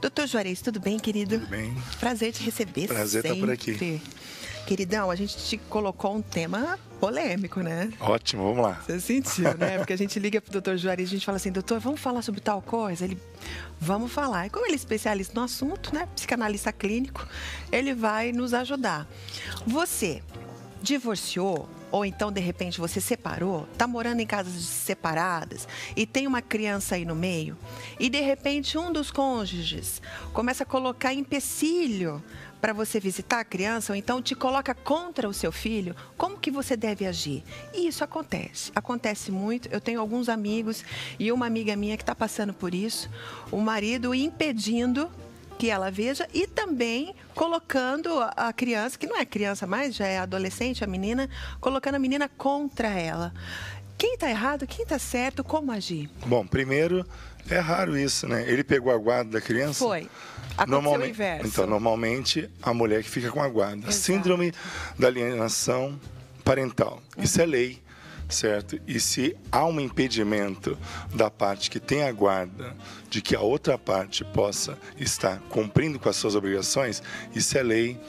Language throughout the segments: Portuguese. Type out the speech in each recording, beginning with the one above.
Doutor Juarez, tudo bem, querido? Tudo bem. Prazer te receber Prazer estar por aqui. Queridão, a gente te colocou um tema polêmico, né? Ótimo, vamos lá. Você sentiu, né? Porque a gente liga pro doutor Juarez e a gente fala assim, doutor, vamos falar sobre tal coisa? Ele, vamos falar. E como ele é especialista no assunto, né? Psicanalista clínico, ele vai nos ajudar. Você divorciou ou então de repente você separou, tá morando em casas separadas e tem uma criança aí no meio, e de repente um dos cônjuges começa a colocar empecilho para você visitar a criança, ou então te coloca contra o seu filho, como que você deve agir? E isso acontece, acontece muito. Eu tenho alguns amigos e uma amiga minha que está passando por isso, o marido impedindo que ela veja e também colocando a criança, que não é criança mais, já é adolescente, a menina, colocando a menina contra ela. Quem está errado, quem está certo, como agir? Bom, primeiro, é raro isso, né? Ele pegou a guarda da criança? Foi. Aconteceu normalmente, o inverso. Então, normalmente, a mulher que fica com a guarda. Exato. Síndrome da alienação parental. Isso é lei, certo? E se há um impedimento da parte que tem a guarda de que a outra parte possa estar cumprindo com as suas obrigações, isso é lei.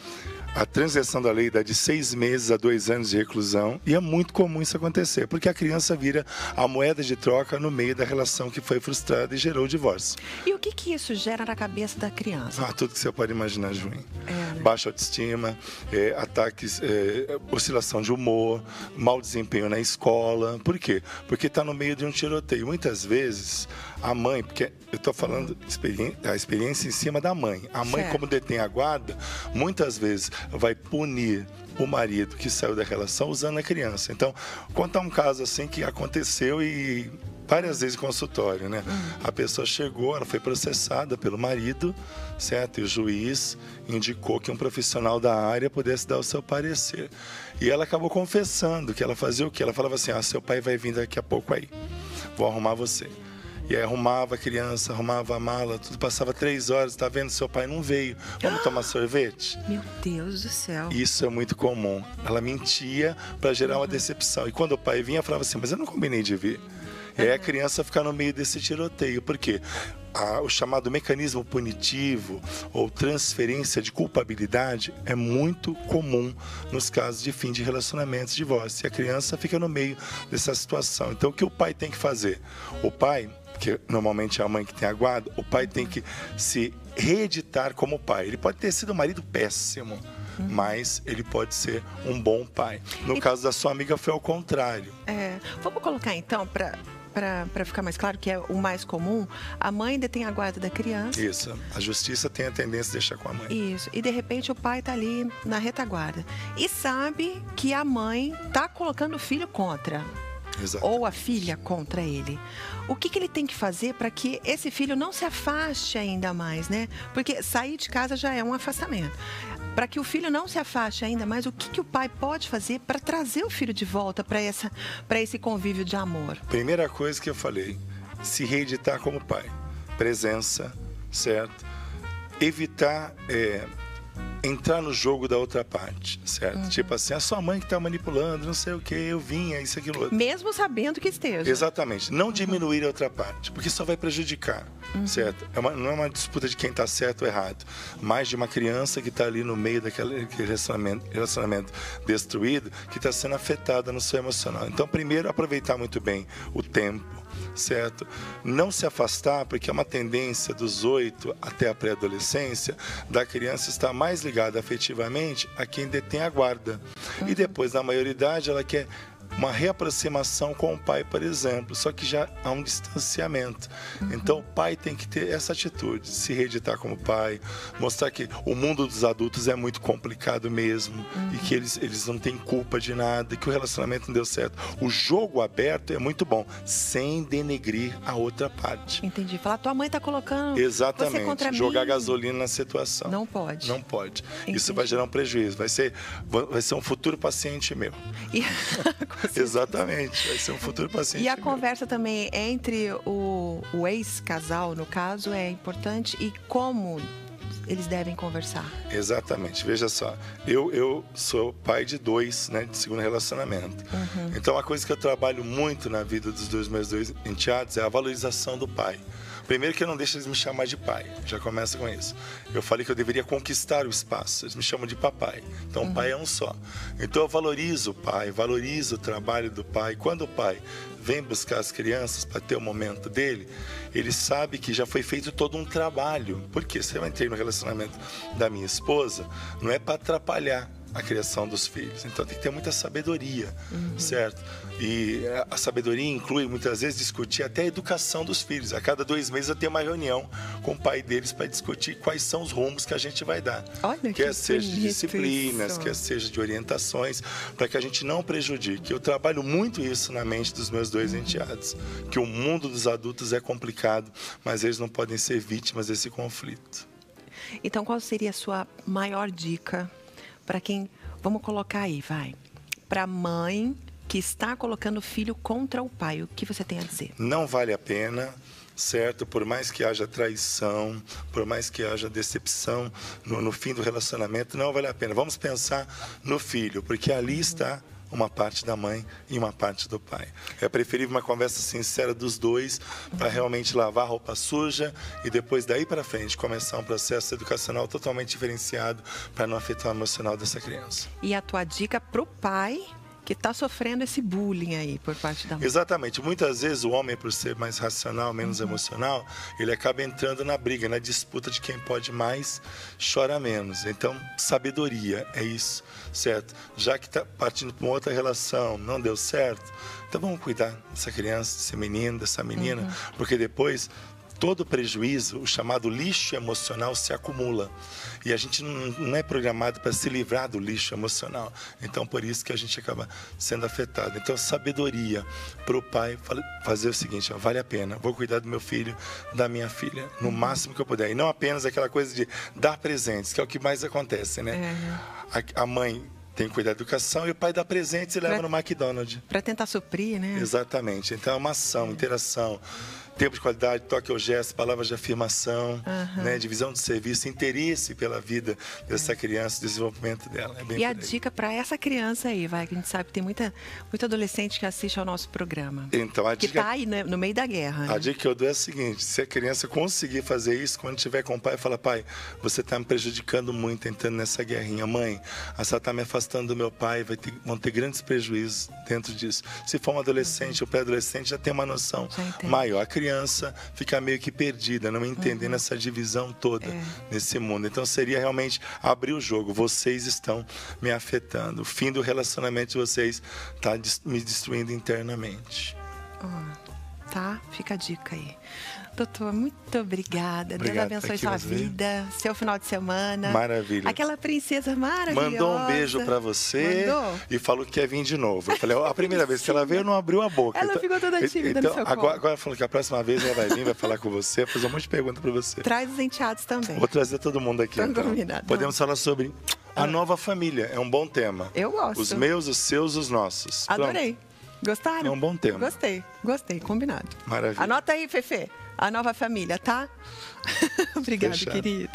A transgressão da lei dá de seis meses a dois anos de reclusão e é muito comum isso acontecer, porque a criança vira a moeda de troca no meio da relação que foi frustrada e gerou o divórcio. E o que, que isso gera na cabeça da criança? Ah, tudo que você pode imaginar de ruim. É, né? Baixa autoestima, é, ataques, é, oscilação de humor, mau desempenho na escola. Por quê? Porque está no meio de um tiroteio. Muitas vezes a mãe, porque eu estou falando a experiência em cima da mãe. A mãe, Certo. como detém a guarda, muitas vezes vai punir o marido que saiu da relação usando a criança. Então, conta um caso assim que aconteceu e várias vezes consultório, né? A pessoa chegou, ela foi processada pelo marido, certo? E o juiz indicou que um profissional da área pudesse dar o seu parecer. E ela acabou confessando que ela fazia o quê? Ela falava assim: "Ah, seu pai vai vir daqui a pouco aí. Vou arrumar você". E aí arrumava a criança, arrumava a mala, tudo passava três horas, tá vendo? Seu pai não veio. Vamos tomar sorvete? Meu Deus do céu. Isso é muito comum. Ela mentia para gerar uma decepção. E quando o pai vinha, falava assim: Mas eu não combinei de vir. E aí a criança fica no meio desse tiroteio. Por quê? A- o chamado mecanismo punitivo ou transferência de culpabilidade é muito comum nos casos de fim de relacionamentos, divórcio. E a criança fica no meio dessa situação. Então, o que o pai tem que fazer? O pai, que normalmente é a mãe que tem a guarda, o pai tem que se reeditar como pai. Ele pode ter sido um marido péssimo, mas ele pode ser um bom pai. No E- caso da sua amiga, foi ao contrário. É, vamos colocar então, para para ficar mais claro, que é o mais comum, a mãe detém a guarda da criança. Isso. A justiça tem a tendência de deixar com a mãe. Isso. E de repente o pai tá ali na retaguarda. E sabe que a mãe tá colocando o filho contra. Exato. Ou a filha contra ele. O que, que ele tem que fazer para que esse filho não se afaste ainda mais, né? Porque sair de casa já é um afastamento. Para que o filho não se afaste ainda mais, o que, que o pai pode fazer para trazer o filho de volta para esse convívio de amor? Primeira coisa que eu falei, se reeditar como pai. Presença, certo? Evitar é, entrar no jogo da outra parte, certo? Tipo assim, a sua mãe que está manipulando, não sei o que, eu vinha, isso, aquilo, outro. Mesmo sabendo que esteja. Exatamente. Não diminuir a outra parte, porque isso vai prejudicar, certo? É uma- não é uma disputa de quem está certo ou errado, mas de uma criança que está ali no meio daquele aquele relacionamento, relacionamento destruído, que está sendo afetada no seu emocional. Então, primeiro, aproveitar muito bem o tempo, certo? Não se afastar, porque é uma tendência dos 8 até a pré-adolescência da criança estar mais ligada afetivamente a quem detém a guarda. E depois, na maioridade, ela quer uma reaproximação com o pai, por exemplo, só que já há um distanciamento. Então o pai tem que ter essa atitude, se reeditar como pai, mostrar que o mundo dos adultos é muito complicado mesmo e que eles, eles não têm culpa de nada, que o relacionamento não deu certo. O jogo aberto é muito bom, sem denegrir a outra parte. Entendi. Falar, tua mãe tá colocando você Exatamente. contra Jogar mim. gasolina na situação. Não pode. Não pode. Entendi. Isso vai gerar um prejuízo. Vai ser, vai ser um futuro paciente meu. E. Exatamente. Vai ser um futuro paciente E a meu. conversa também entre o, o ex-casal, no caso, é importante e como eles devem conversar. Exatamente. Veja só, eu, eu sou pai de dois, né, de segundo relacionamento. Então, uma coisa que eu trabalho muito na vida dos dois meus dois enteados é a valorização do pai. Primeiro que eu não deixo eles me chamar de pai, já começa com isso. Eu falei que eu deveria conquistar o espaço, eles me chamam de papai. Então o pai é um só. Então eu valorizo o pai, valorizo o trabalho do pai. Quando o pai vem buscar as crianças para ter o momento dele, ele sabe que já foi feito todo um trabalho. Porque se eu entrei no relacionamento da minha esposa, não é para atrapalhar a criação dos filhos. Então tem que ter muita sabedoria, uhum. certo? E a sabedoria inclui muitas vezes discutir até a educação dos filhos. A cada dois meses eu tenho uma reunião com o pai deles para discutir quais são os rumos que a gente vai dar. Olha quer que seja de disciplinas, isso. quer seja de orientações, para que a gente não prejudique. Eu trabalho muito isso na mente dos meus dois uhum. enteados, que o mundo dos adultos é complicado, mas eles não podem ser vítimas desse conflito. Então, qual seria a sua maior dica para quem, vamos colocar aí, vai, para mãe que está colocando o filho contra o pai. O que você tem a dizer? Não vale a pena certo? Por mais que haja traição, por mais que haja decepção no, no, fim do relacionamento, não vale a pena. Vamos pensar no filho, porque ali está uma parte da mãe e uma parte do pai. É preferível uma conversa sincera dos dois para realmente lavar a roupa suja e depois daí para frente começar um processo educacional totalmente diferenciado para não afetar o emocional dessa criança. E a tua dica para o pai que está sofrendo esse bullying aí por parte da mãe. Exatamente. Muitas vezes o homem, por ser mais racional, menos uhum. emocional, ele acaba entrando na briga, na disputa de quem pode mais, chora menos. Então, sabedoria é isso, certo? Já que está partindo para uma outra relação, não deu certo, então vamos cuidar dessa criança, desse menino, dessa menina, uhum. porque depois todo prejuízo, o chamado lixo emocional, se acumula. E a gente não é programado para se livrar do lixo emocional. Então, por isso que a gente acaba sendo afetado. Então, sabedoria para o pai fazer o seguinte: ó, vale a pena, vou cuidar do meu filho, da minha filha, no máximo que eu puder. E não apenas aquela coisa de dar presentes, que é o que mais acontece, né? É. A, a mãe tem que cuidar da educação e o pai dá presentes e leva pra, no McDonald's. Para tentar suprir, né? Exatamente. Então é uma ação, interação tempo de qualidade, toque ao gesto, palavras de afirmação, uhum. né, divisão de serviço, interesse pela vida dessa criança, desenvolvimento dela. É e a dica para essa criança aí, vai, que a gente sabe que tem muita, muito adolescente que assiste ao nosso programa. Então, a que dica, tá aí no, no meio da guerra. A né? dica que eu dou é a seguinte: se a criança conseguir fazer isso, quando tiver com o pai, fala, pai, você está me prejudicando muito entrando nessa guerrinha. Mãe, a senhora está me afastando do meu pai, vai ter, vão ter grandes prejuízos dentro disso. Se for um adolescente uhum. ou pré-adolescente, já tem uma noção maior. A criança criança fica meio que perdida, não entendendo uhum. essa divisão toda é. nesse mundo. Então seria realmente abrir o jogo. Vocês estão me afetando. O fim do relacionamento de vocês está me destruindo internamente. Oh, tá? Fica a dica aí. Doutor, muito obrigada. Obrigado, Deus abençoe sua vida, seu final de semana. Maravilha. Aquela princesa maravilhosa. Mandou um beijo para você Mandou? e falou que quer vir de novo. Eu falei, a primeira vez que ela veio, não abriu a boca. Ela então, ficou toda tímida então, no seu agora, agora falou que a próxima vez ela vai vir, vai falar com você, fazer um monte de perguntas para você. Traz os enteados também. Vou trazer todo mundo aqui. Então. Combinado. Podemos falar sobre a ah. nova família. É um bom tema. Eu gosto. Os meus, os seus, os nossos. Adorei. Pronto. Gostaram? É um bom tema. Gostei, gostei, combinado. Maravilha. Anota aí, Fefe a nova família, tá? Obrigada, querido.